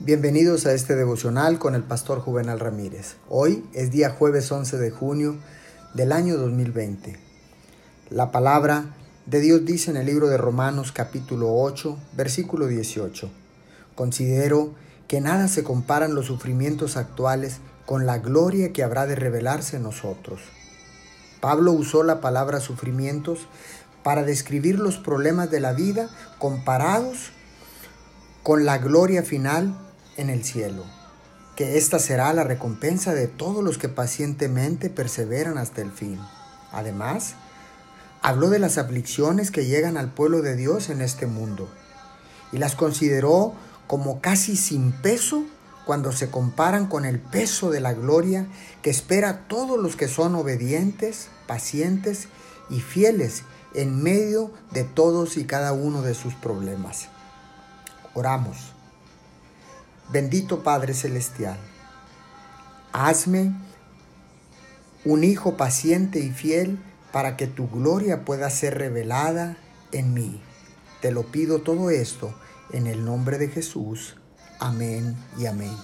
Bienvenidos a este devocional con el pastor Juvenal Ramírez. Hoy es día jueves 11 de junio del año 2020. La palabra de Dios dice en el libro de Romanos capítulo 8, versículo 18. Considero que nada se comparan los sufrimientos actuales con la gloria que habrá de revelarse en nosotros. Pablo usó la palabra sufrimientos para describir los problemas de la vida comparados con la gloria final en el cielo, que esta será la recompensa de todos los que pacientemente perseveran hasta el fin. Además, habló de las aflicciones que llegan al pueblo de Dios en este mundo y las consideró como casi sin peso cuando se comparan con el peso de la gloria que espera a todos los que son obedientes, pacientes y fieles en medio de todos y cada uno de sus problemas. Oramos. Bendito Padre Celestial, hazme un hijo paciente y fiel para que tu gloria pueda ser revelada en mí. Te lo pido todo esto en el nombre de Jesús. Amén y amén.